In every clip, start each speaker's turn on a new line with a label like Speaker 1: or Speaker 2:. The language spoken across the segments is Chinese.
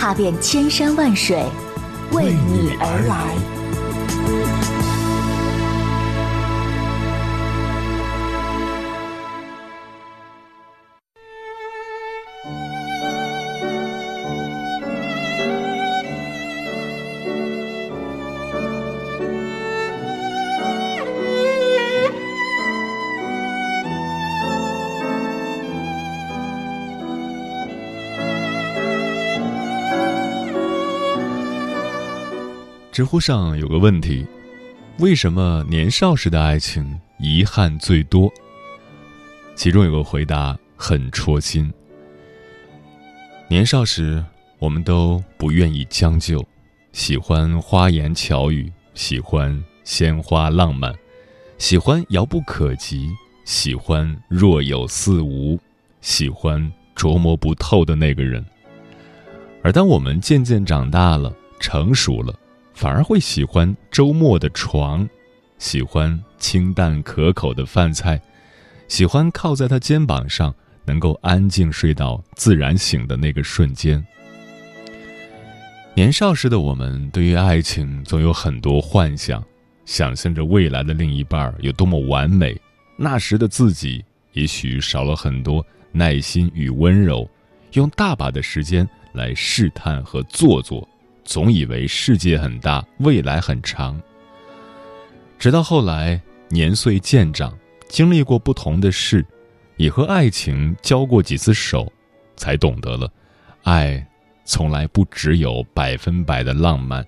Speaker 1: 踏遍千山万水，为你而来。
Speaker 2: 知乎上有个问题：为什么年少时的爱情遗憾最多？其中有个回答很戳心。年少时，我们都不愿意将就，喜欢花言巧语，喜欢鲜花浪漫，喜欢遥不可及，喜欢若有似无，喜欢琢磨不透的那个人。而当我们渐渐长大了，成熟了，反而会喜欢周末的床，喜欢清淡可口的饭菜，喜欢靠在他肩膀上，能够安静睡到自然醒的那个瞬间。年少时的我们，对于爱情总有很多幻想，想象着未来的另一半有多么完美。那时的自己，也许少了很多耐心与温柔，用大把的时间来试探和做作。总以为世界很大，未来很长。直到后来年岁渐长，经历过不同的事，也和爱情交过几次手，才懂得了，爱从来不只有百分百的浪漫。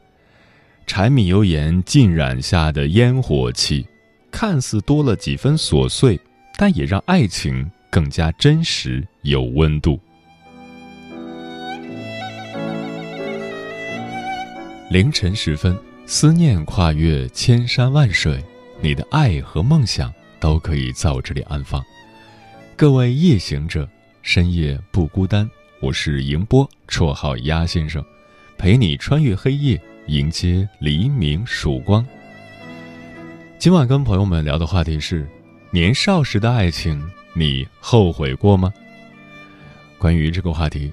Speaker 2: 柴米油盐浸染下的烟火气，看似多了几分琐碎，但也让爱情更加真实有温度。凌晨时分，思念跨越千山万水，你的爱和梦想都可以在我这里安放。各位夜行者，深夜不孤单。我是迎波，绰号鸭先生，陪你穿越黑夜，迎接黎明曙光。今晚跟朋友们聊的话题是：年少时的爱情，你后悔过吗？关于这个话题，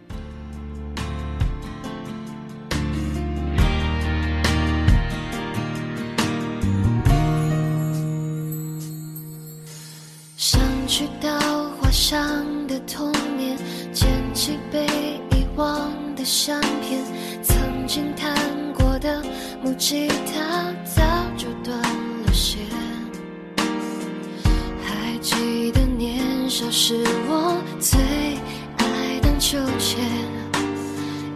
Speaker 3: 是我最爱荡秋千，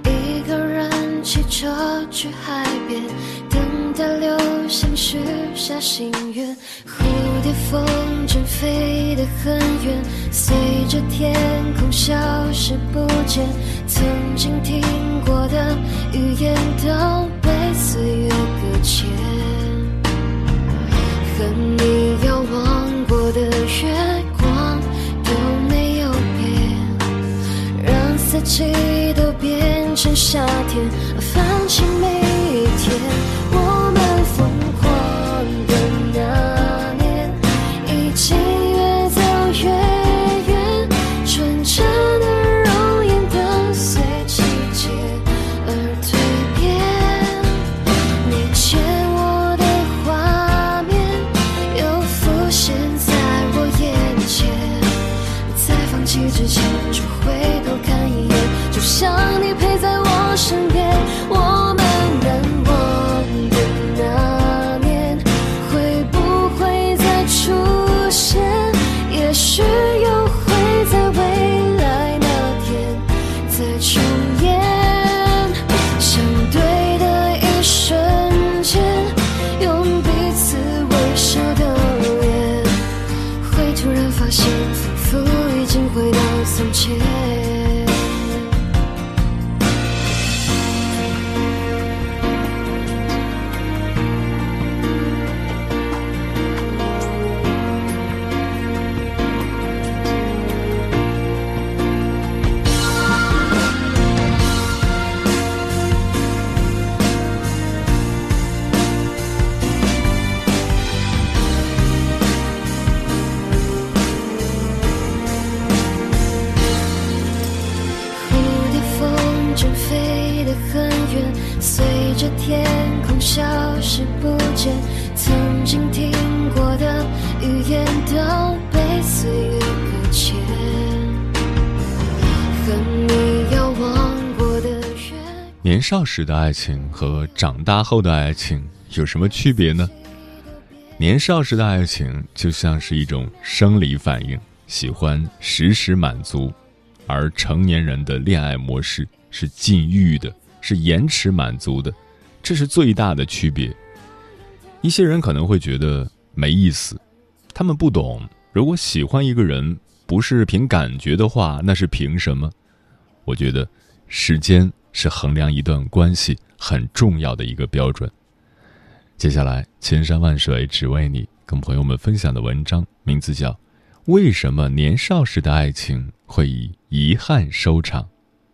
Speaker 3: 一个人骑车去海边，等待流星许下心愿。蝴蝶风筝飞得很远，随着天空消失不见。曾经听过的语言都被岁月搁浅，和你遥望过的月四季都变成夏天，放弃每一天。我们疯
Speaker 2: 少时的爱情和长大后的爱情有什么区别呢？年少时的爱情就像是一种生理反应，喜欢实时满足；而成年人的恋爱模式是禁欲的。是延迟满足的，这是最大的区别。一些人可能会觉得没意思，他们不懂，如果喜欢一个人不是凭感觉的话，那是凭什么？我觉得，时间是衡量一段关系很重要的一个标准。接下来，千山万水只为你，跟朋友们分享的文章名字叫《为什么年少时的爱情会以遗憾收场》，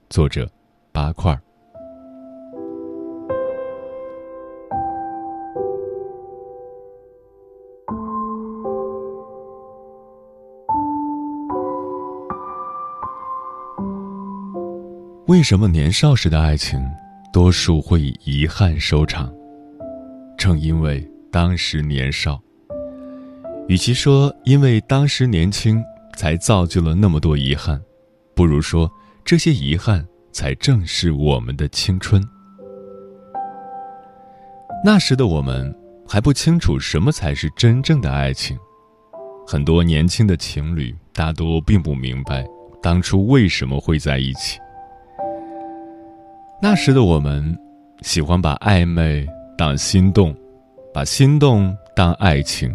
Speaker 2: 作者八块儿。为什么年少时的爱情多数会以遗憾收场？正因为当时年少。与其说因为当时年轻才造就了那么多遗憾，不如说这些遗憾才正是我们的青春。那时的我们还不清楚什么才是真正的爱情，很多年轻的情侣大多并不明白当初为什么会在一起。那时的我们，喜欢把暧昧当心动，把心动当爱情，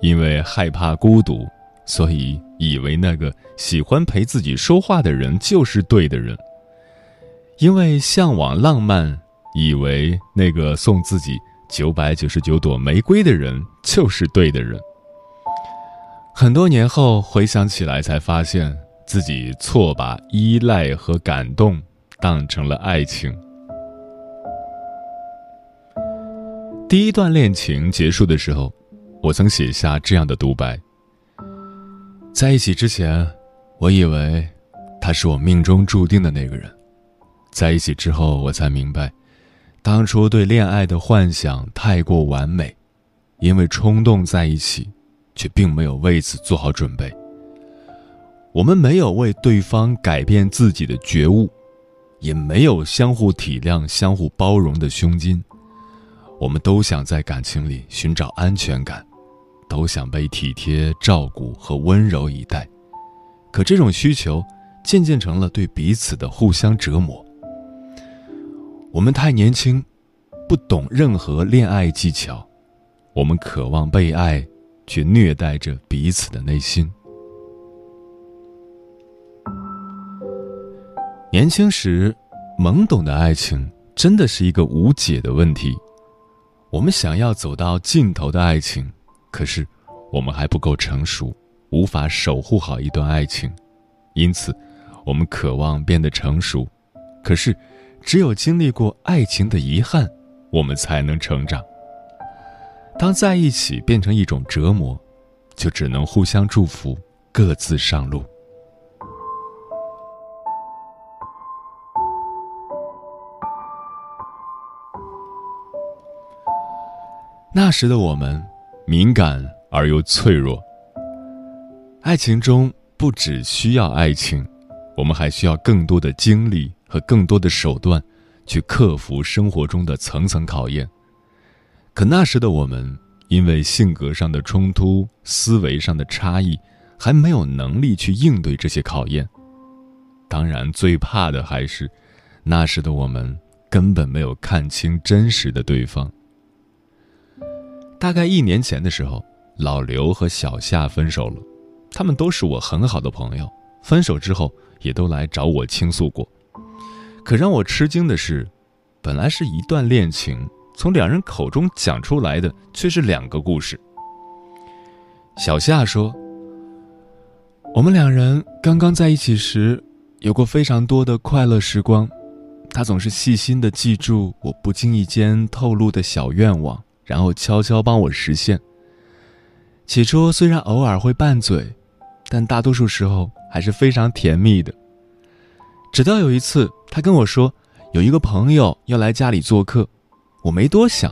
Speaker 2: 因为害怕孤独，所以以为那个喜欢陪自己说话的人就是对的人；因为向往浪漫，以为那个送自己九百九十九朵玫瑰的人就是对的人。很多年后回想起来，才发现自己错把依赖和感动。当成了爱情。第一段恋情结束的时候，我曾写下这样的独白：在一起之前，我以为他是我命中注定的那个人；在一起之后，我才明白，当初对恋爱的幻想太过完美，因为冲动在一起，却并没有为此做好准备。我们没有为对方改变自己的觉悟。也没有相互体谅、相互包容的胸襟。我们都想在感情里寻找安全感，都想被体贴照顾和温柔以待。可这种需求渐渐成了对彼此的互相折磨。我们太年轻，不懂任何恋爱技巧。我们渴望被爱，却虐待着彼此的内心。年轻时，懵懂的爱情真的是一个无解的问题。我们想要走到尽头的爱情，可是我们还不够成熟，无法守护好一段爱情。因此，我们渴望变得成熟，可是只有经历过爱情的遗憾，我们才能成长。当在一起变成一种折磨，就只能互相祝福，各自上路。那时的我们，敏感而又脆弱。爱情中不只需要爱情，我们还需要更多的精力和更多的手段，去克服生活中的层层考验。可那时的我们，因为性格上的冲突、思维上的差异，还没有能力去应对这些考验。当然，最怕的还是，那时的我们根本没有看清真实的对方。大概一年前的时候，老刘和小夏分手了。他们都是我很好的朋友，分手之后也都来找我倾诉过。可让我吃惊的是，本来是一段恋情，从两人口中讲出来的却是两个故事。小夏说：“我们两人刚刚在一起时，有过非常多的快乐时光。他总是细心的记住我不经意间透露的小愿望。”然后悄悄帮我实现。起初虽然偶尔会拌嘴，但大多数时候还是非常甜蜜的。直到有一次，他跟我说有一个朋友要来家里做客，我没多想，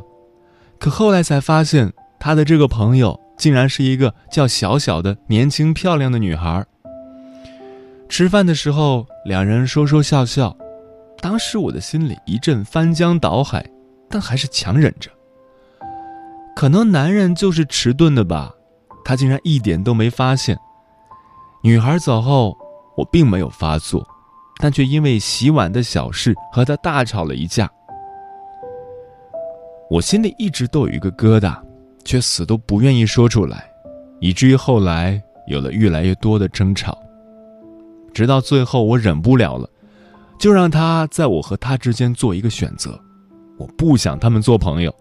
Speaker 2: 可后来才发现，他的这个朋友竟然是一个叫小小的年轻漂亮的女孩。吃饭的时候，两人说说笑笑，当时我的心里一阵翻江倒海，但还是强忍着。可能男人就是迟钝的吧，他竟然一点都没发现。女孩走后，我并没有发作。但却因为洗碗的小事和他大吵了一架，我心里一直都有一个疙瘩，却死都不愿意说出来，以至于后来有了越来越多的争吵。直到最后我忍不了了，就让他在我和他之间做一个选择，我不想他们做朋友。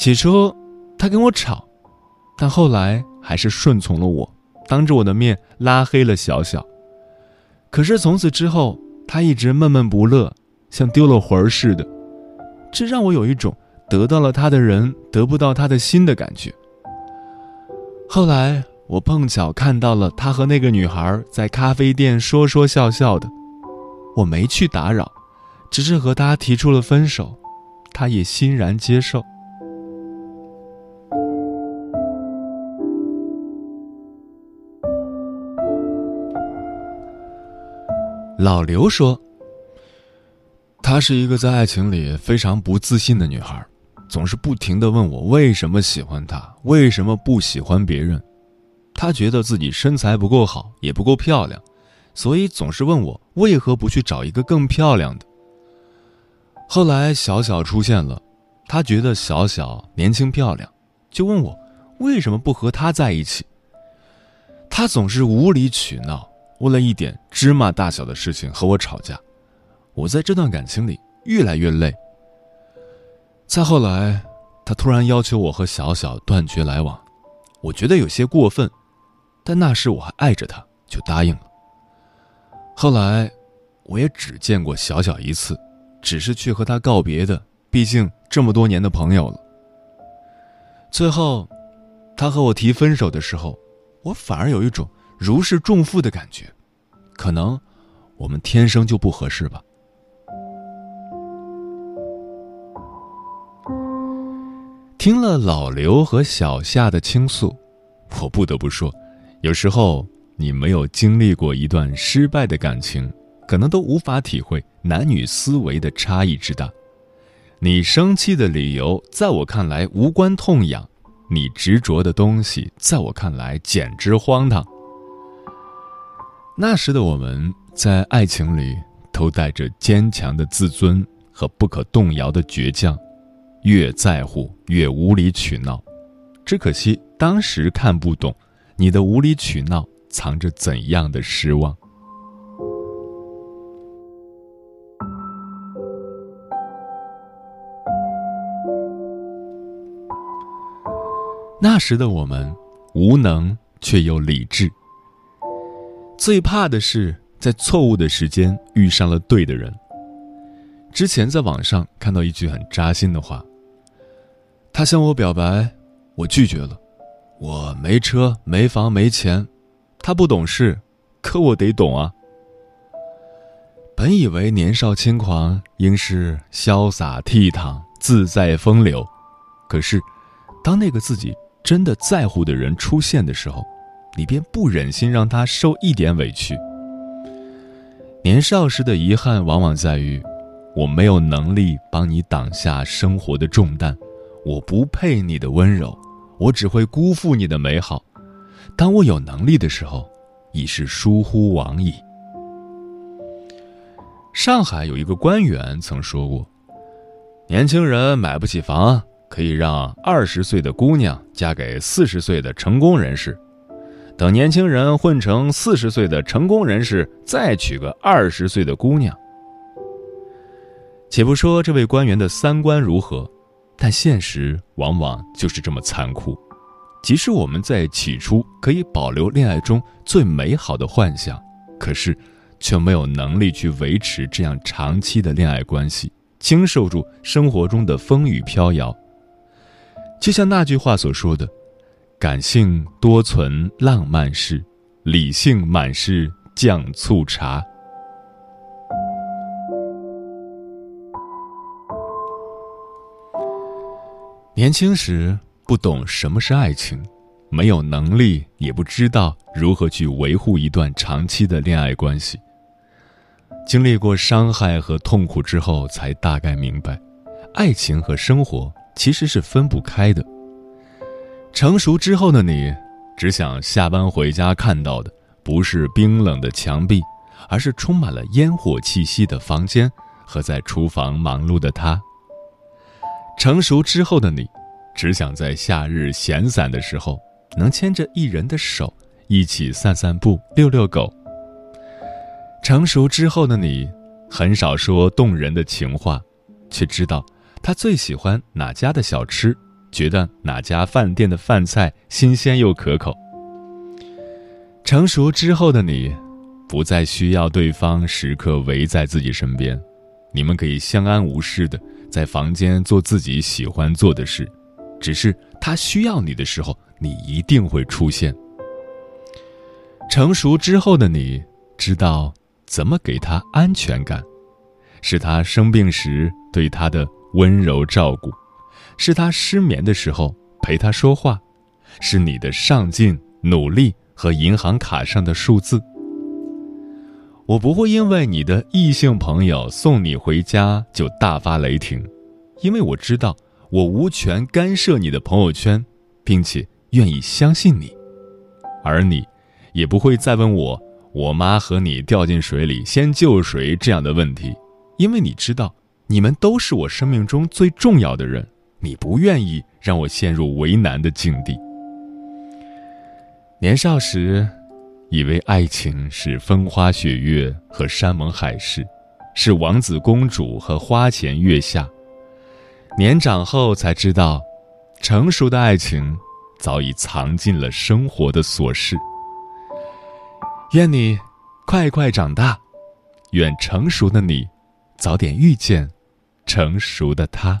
Speaker 2: 起初他跟我吵，但后来还是顺从了我，当着我的面拉黑了小小。可是从此之后，他一直闷闷不乐，像丢了魂儿似的，这让我有一种得到了他的人得不到他的心的感觉。后来我碰巧看到了他和那个女孩在咖啡店说说笑笑的，我没去打扰，只是和他提出了分手，他也欣然接受。老刘说：“她是一个在爱情里非常不自信的女孩，总是不停的问我为什么喜欢她，为什么不喜欢别人。她觉得自己身材不够好，也不够漂亮，所以总是问我为何不去找一个更漂亮的。后来小小出现了，她觉得小小年轻漂亮，就问我为什么不和她在一起。她总是无理取闹。”为了一点芝麻大小的事情和我吵架，我在这段感情里越来越累。再后来，他突然要求我和小小断绝来往，我觉得有些过分，但那时我还爱着他，就答应了。后来，我也只见过小小一次，只是去和他告别的，毕竟这么多年的朋友了。最后，他和我提分手的时候，我反而有一种。如释重负的感觉，可能我们天生就不合适吧。听了老刘和小夏的倾诉，我不得不说，有时候你没有经历过一段失败的感情，可能都无法体会男女思维的差异之大。你生气的理由，在我看来无关痛痒；你执着的东西，在我看来简直荒唐。那时的我们在爱情里都带着坚强的自尊和不可动摇的倔强，越在乎越无理取闹。只可惜当时看不懂，你的无理取闹藏着怎样的失望。那时的我们无能却又理智。最怕的是在错误的时间遇上了对的人。之前在网上看到一句很扎心的话：“他向我表白，我拒绝了。我没车没房没钱，他不懂事，可我得懂啊。”本以为年少轻狂应是潇洒倜傥、自在风流，可是，当那个自己真的在乎的人出现的时候。你便不忍心让他受一点委屈。年少时的遗憾往往在于，我没有能力帮你挡下生活的重担，我不配你的温柔，我只会辜负你的美好。当我有能力的时候，已是疏忽往矣。上海有一个官员曾说过：“年轻人买不起房，可以让二十岁的姑娘嫁给四十岁的成功人士。”等年轻人混成四十岁的成功人士，再娶个二十岁的姑娘。且不说这位官员的三观如何，但现实往往就是这么残酷。即使我们在起初可以保留恋爱中最美好的幻想，可是却没有能力去维持这样长期的恋爱关系，经受住生活中的风雨飘摇。就像那句话所说的。感性多存浪漫事理性满是酱醋茶。年轻时不懂什么是爱情没有能力也不知道如何去维护一段长期的恋爱关系。经历过伤害和痛苦之后才大概明白爱情和生活其实是分不开的。成熟之后的你，只想下班回家看到的不是冰冷的墙壁，而是充满了烟火气息的房间和在厨房忙碌的他。成熟之后的你，只想在夏日闲散的时候，能牵着一人的手，一起散散步、遛遛狗。成熟之后的你，很少说动人的情话，却知道他最喜欢哪家的小吃，觉得哪家饭店的饭菜新鲜又可口。成熟之后的你，不再需要对方时刻围在自己身边，你们可以相安无事的在房间做自己喜欢做的事，只是他需要你的时候，你一定会出现。成熟之后的你，知道。怎么给他安全感？是他生病时对他的温柔照顾，是他失眠的时候陪他说话，是你的上进、努力和银行卡上的数字。我不会因为你的异性朋友送你回家就大发雷霆，因为我知道我无权干涉你的朋友圈，并且愿意相信你，而你也不会再问我。我妈和你掉进水里，先救谁这样的问题，因为你知道，你们都是我生命中最重要的人，你不愿意让我陷入为难的境地。年少时，以为爱情是风花雪月和山盟海誓，是王子公主和花前月下。年长后才知道，成熟的爱情早已藏进了生活的琐事。愿你快快长大，愿成熟的你早点遇见成熟的他。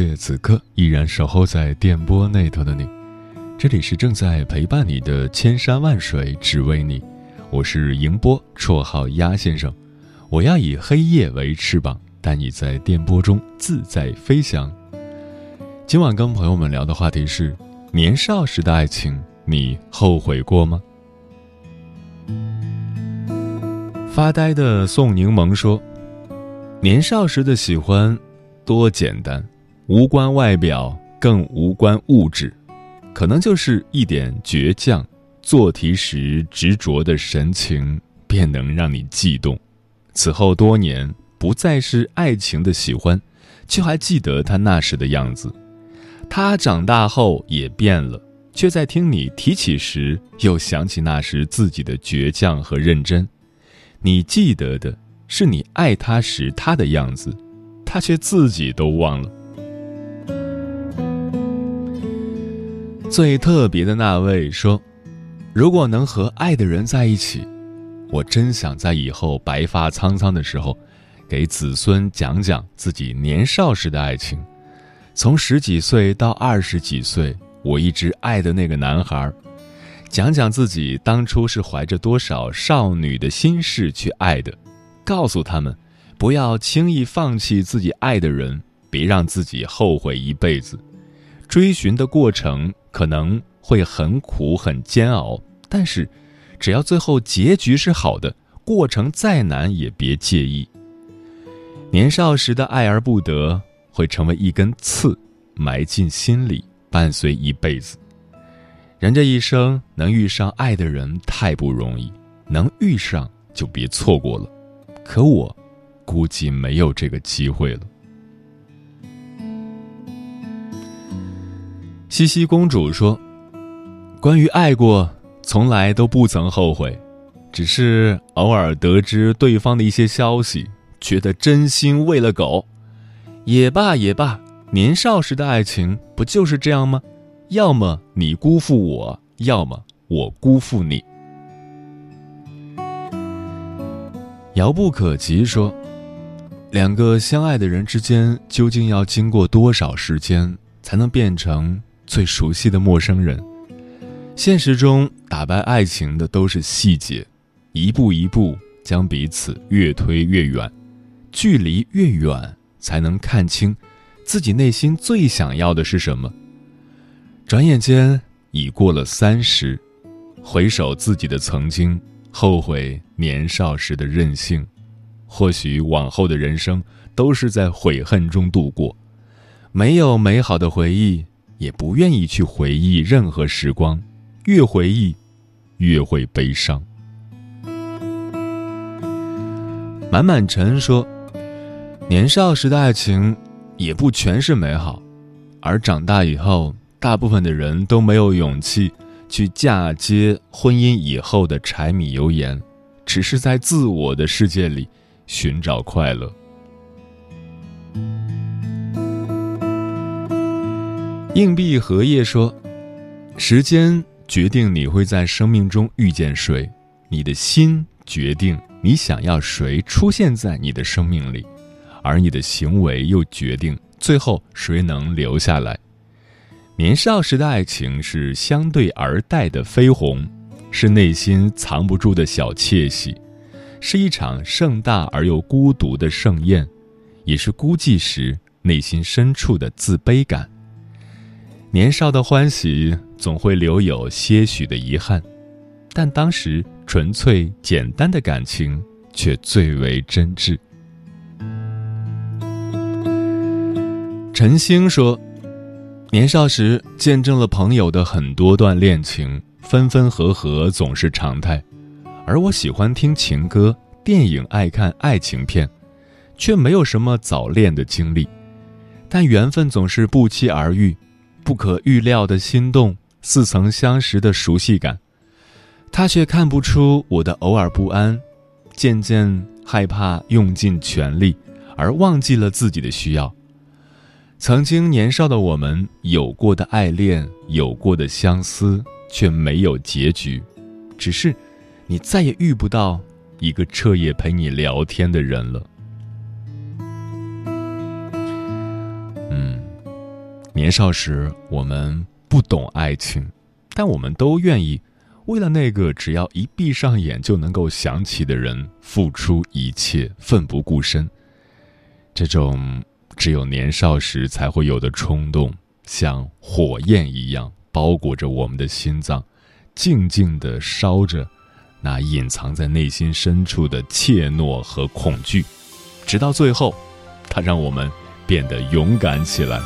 Speaker 2: 谢此刻依然守候在电波那头的你，这里是正在陪伴你的千山万水只为你。我是迎波，绰号鸭先生。我要以黑夜为翅膀，带你在电波中自在飞翔。今晚跟朋友们聊的话题是：年少时的爱情，你后悔过吗？发呆的宋柠檬说：“年少时的喜欢多简单，无关外表，更无关物质，可能就是一点倔强。”做题时执着的神情，便能让你悸动。此后多年，不再是爱情的喜欢，却还记得他那时的样子。他长大后也变了，却在听你提起时，又想起那时自己的倔强和认真。你记得的是你爱他时他的样子，他却自己都忘了。最特别的那位说。如果能和爱的人在一起，我真想在以后白发苍苍的时候，给子孙讲讲自己年少时的爱情。从十几岁到二十几岁，我一直爱的那个男孩，讲讲自己当初是怀着多少少女的心事去爱的，告诉他们，不要轻易放弃自己爱的人，别让自己后悔一辈子。追寻的过程可能会很苦很煎熬。但是，只要最后结局是好的，过程再难也别介意。年少时的爱而不得，会成为一根刺，埋进心里，伴随一辈子。人这一生能遇上爱的人太不容易，能遇上就别错过了。可我，估计没有这个机会了。西西公主说：“关于爱过。”从来都不曾后悔，只是偶尔得知对方的一些消息，觉得真心喂了狗。也罢也罢，年少时的爱情不就是这样吗？要么你辜负我，要么我辜负你。遥不可及说，两个相爱的人之间，究竟要经过多少时间，才能变成最熟悉的陌生人？现实中，打败爱情的都是细节，一步一步将彼此越推越远，距离越远，才能看清自己内心最想要的是什么。转眼间已过了三十，回首自己的曾经，后悔年少时的任性。或许往后的人生都是在悔恨中度过，没有美好的回忆，也不愿意去回忆任何时光。越回忆，越会悲伤。满满晨说：“年少时的爱情也不全是美好，而长大以后。”大部分的人都没有勇气去嫁接婚姻以后的柴米油盐，只是在自我的世界里寻找快乐。硬币荷叶说：“时间决定你会在生命中遇见谁，你的心决定你想要谁出现在你的生命里，而你的行为又决定最后谁能留下来。”年少时的爱情是相对而待的绯红，是内心藏不住的小窃喜，是一场盛大而又孤独的盛宴，也是孤寂时内心深处的自卑感。年少的欢喜总会留有些许的遗憾，但当时纯粹简单的感情却最为真挚。陈星说。年少时见证了朋友的很多段恋情，分分合合总是常态，而我喜欢听情歌，电影爱看爱情片，却没有什么早恋的经历。但缘分总是不期而遇，不可预料的心动，似曾相识的熟悉感，他却看不出我的偶尔不安，渐渐害怕用尽全力，而忘记了自己的需要。曾经年少的我们，有过的爱恋，有过的相思，却没有结局。只是，你再也遇不到一个彻夜陪你聊天的人了。年少时我们不懂爱情，但我们都愿意为了那个只要一闭上眼就能够想起的人付出一切，奋不顾身。这种。只有年少时才会有的冲动，像火焰一样包裹着我们的心脏，静静地烧着那隐藏在内心深处的怯懦和恐惧，直到最后，它让我们变得勇敢起来。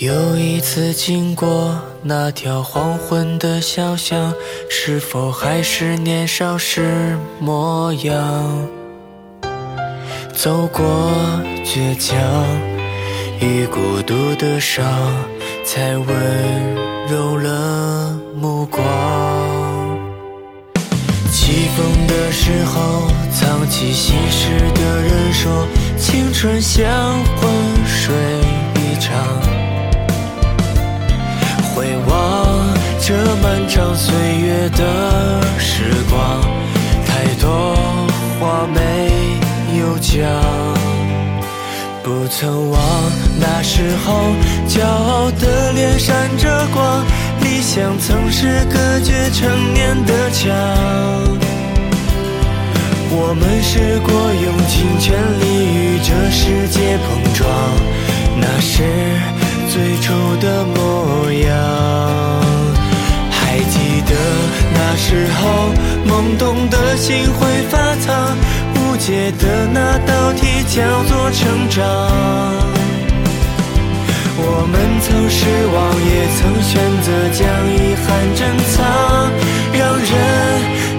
Speaker 4: 又一次经过那条黄昏的小巷，是否还是年少时模样？走过倔强与孤独的伤，才温柔了目光。起风的时候，藏起心事的人说，青春像昏睡一场。这漫长岁月的时光，太多话没。有讲，不曾忘那时候骄傲的脸闪着光，理想曾是隔绝成年的墙。我们试过用尽全力与这世界碰撞，那是最初的梦道题叫做成长。我们曾失望，也曾选择将遗憾珍藏，让人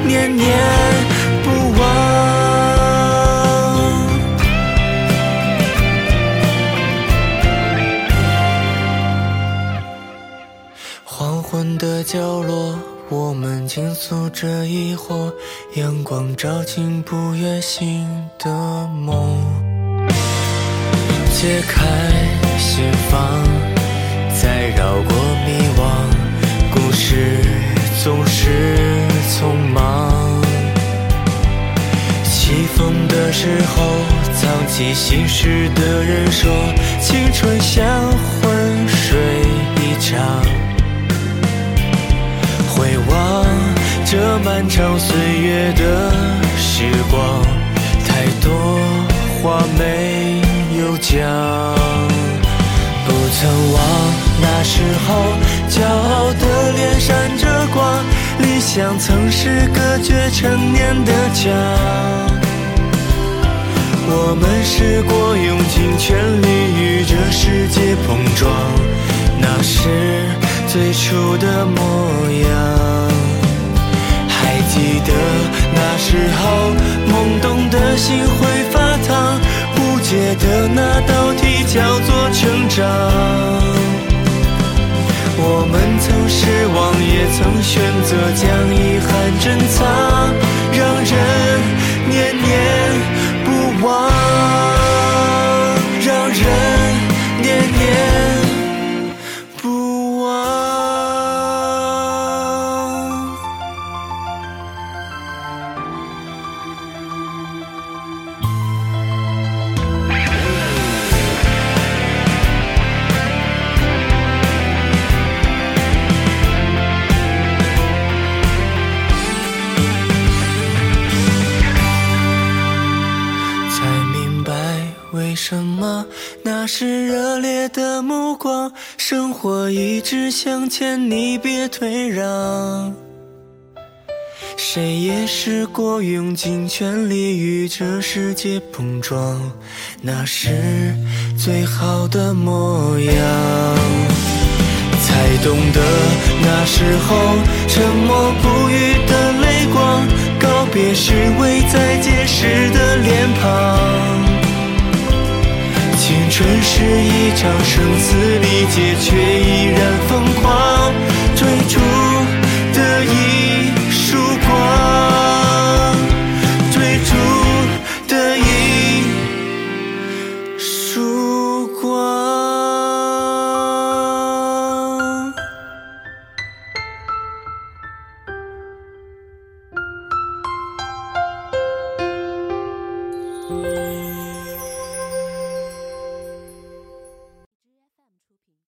Speaker 4: 念念不忘。倾诉着疑惑，阳光照进不愿醒的梦。解开心房，再绕过迷惘，故事总是匆忙。起风的时候，藏起心事的人说，青春像浑水一场。回望这漫长岁月的时光，太多话没有讲。不曾忘那时候骄傲的脸闪着光，理想曾是隔绝成年的家。我们试过用尽全力与这世界碰撞，那是。最初的模样，的那时候懵懂的心会发烫，不解的那道题叫做成长。我们曾失望，也曾选择将遗憾珍藏，让人是热烈的目光，生活一直向前，你别退让。谁也试过用尽全力与这世界碰撞，那是最好的模样。才懂得那时候沉默不语的泪光，告别时未再见时的脸庞。春是一场声嘶力竭，却依然疯狂追逐。